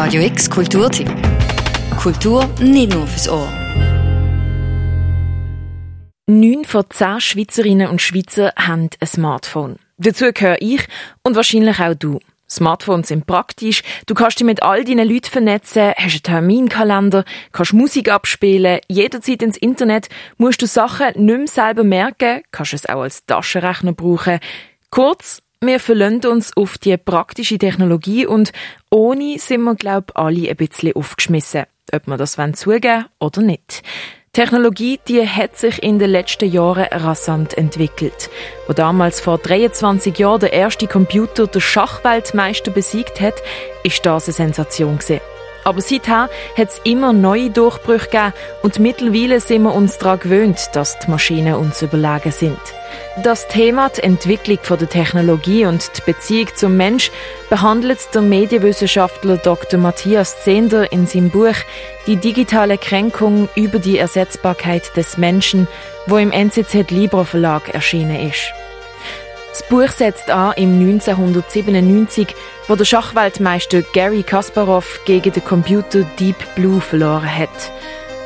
Radio X Kulturtipp. Kultur nicht nur fürs Ohr. Neun von zehn Schweizerinnen und Schweizer haben ein Smartphone. Dazu gehöre ich und wahrscheinlich auch du. Smartphones sind praktisch. Du kannst dich mit all deinen Leuten vernetzen, hast einen Terminkalender, kannst Musik abspielen, jederzeit ins Internet, musst du Sachen nicht mehr selber merken, kannst es auch als Taschenrechner brauchen. Kurz, wir verlassen uns auf die praktische Technologie und ohne sind wir, glaub alle ein bisschen aufgeschmissen. Ob wir das zugeben oder nicht. Technologie, die hat sich in den letzten Jahren rasant entwickelt. Wo damals vor 23 Jahren der erste Computer der Schachweltmeister besiegt hat, ist das eine Sensation gewesen. Aber seither hat es immer neue Durchbrüche gegeben und mittlerweile sind wir uns daran gewöhnt, dass die Maschinen uns überlegen sind. Das Thema die Entwicklung der Technologie und die Beziehung zum Mensch behandelt der Medienwissenschaftler Dr. Matthias Zehnder in seinem Buch Die digitale Kränkung über die Ersetzbarkeit des Menschen, wo im NZZ Libro Verlag erschienen ist. Das Buch setzt an im 1997, wo der Schachweltmeister Gary Kasparov gegen den Computer Deep Blue verloren hat.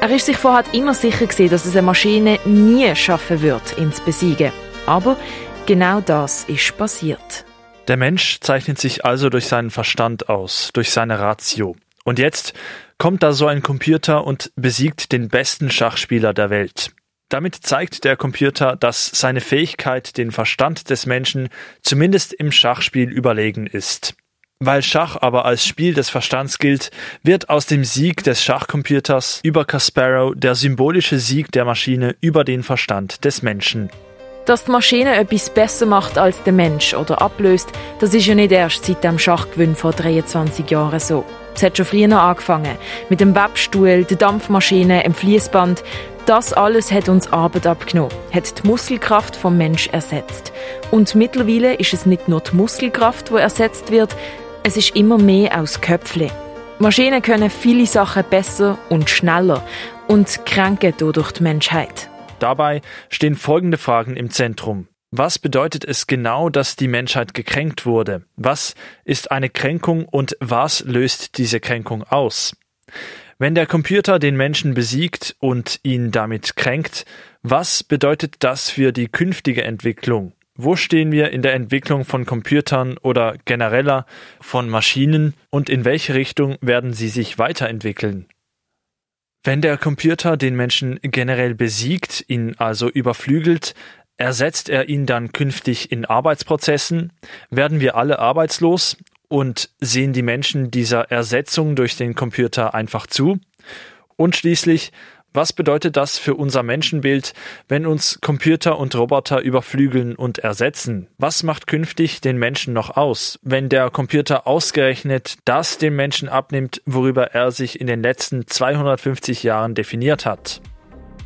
Er ist sich vorher immer sicher gewesen, dass es eine Maschine nie schaffen wird, ihn zu besiegen. Aber genau das ist passiert. Der Mensch zeichnet sich also durch seinen Verstand aus, durch seine Ratio. Und jetzt kommt da so ein Computer und besiegt den besten Schachspieler der Welt. Damit zeigt der Computer, dass seine Fähigkeit, den Verstand des Menschen zumindest im Schachspiel überlegen ist. Weil Schach aber als Spiel des Verstands gilt, wird aus dem Sieg des Schachcomputers über Kasparov der symbolische Sieg der Maschine über den Verstand des Menschen. Dass die Maschine etwas besser macht als der Mensch oder ablöst, das ist ja nicht erst seit dem Schachgewinn vor 23 Jahren so. Es hat schon früher angefangen. Mit dem Webstuhl, der Dampfmaschine, dem Fließband. Das alles hat uns Arbeit abgenommen, hat die Muskelkraft vom Mensch ersetzt. Und mittlerweile ist es nicht nur die Muskelkraft, die ersetzt wird, es ist immer mehr aus Köpfle. Maschinen können viele Sachen besser und schneller und kränken dadurch die Menschheit. Dabei stehen folgende Fragen im Zentrum. Was bedeutet es genau, dass die Menschheit gekränkt wurde? Was ist eine Kränkung und was löst diese Kränkung aus? Wenn der Computer den Menschen besiegt und ihn damit kränkt, was bedeutet das für die künftige Entwicklung? Wo stehen wir in der Entwicklung von Computern oder genereller von Maschinen und in welche Richtung werden sie sich weiterentwickeln? Wenn der Computer den Menschen generell besiegt, ihn also überflügelt, ersetzt er ihn dann künftig in Arbeitsprozessen? Werden wir alle arbeitslos und sehen die Menschen dieser Ersetzung durch den Computer einfach zu? Und schließlich, was bedeutet das für unser Menschenbild, wenn uns Computer und Roboter überflügeln und ersetzen? Was macht künftig den Menschen noch aus, wenn der Computer ausgerechnet das dem Menschen abnimmt, worüber er sich in den letzten 250 Jahren definiert hat?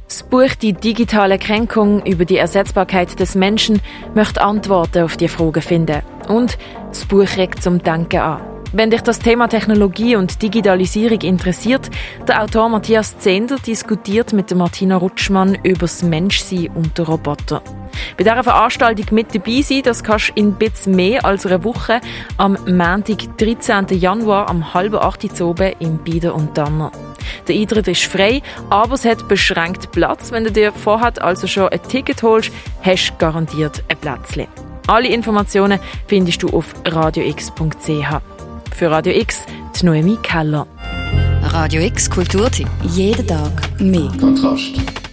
Das Buch Die digitale Kränkung über die Ersetzbarkeit des Menschen möchte Antworten auf die Fragen finden. Und das Buch regt zum Denken an. Wenn dich das Thema Technologie und Digitalisierung interessiert, der Autor Matthias Zehnder diskutiert mit Martina Rutschmann über das Menschsein und den Roboter. Bei dieser Veranstaltung mit dabei sein, das kannst du in bisschen mehr als einer Woche am Montag, 13. Januar, am halben acht Uhr oben im Bieder und Danner. Der Eintritt ist frei, aber es hat beschränkt Platz. Wenn du dir vorher also schon ein Ticket holst, hast du garantiert ein Plätzchen. Alle Informationen findest du auf radiox.ch. Für Radio X, die Noemi Keller. Radio X Kulturtipp. Jeden Tag mehr. Kontrast.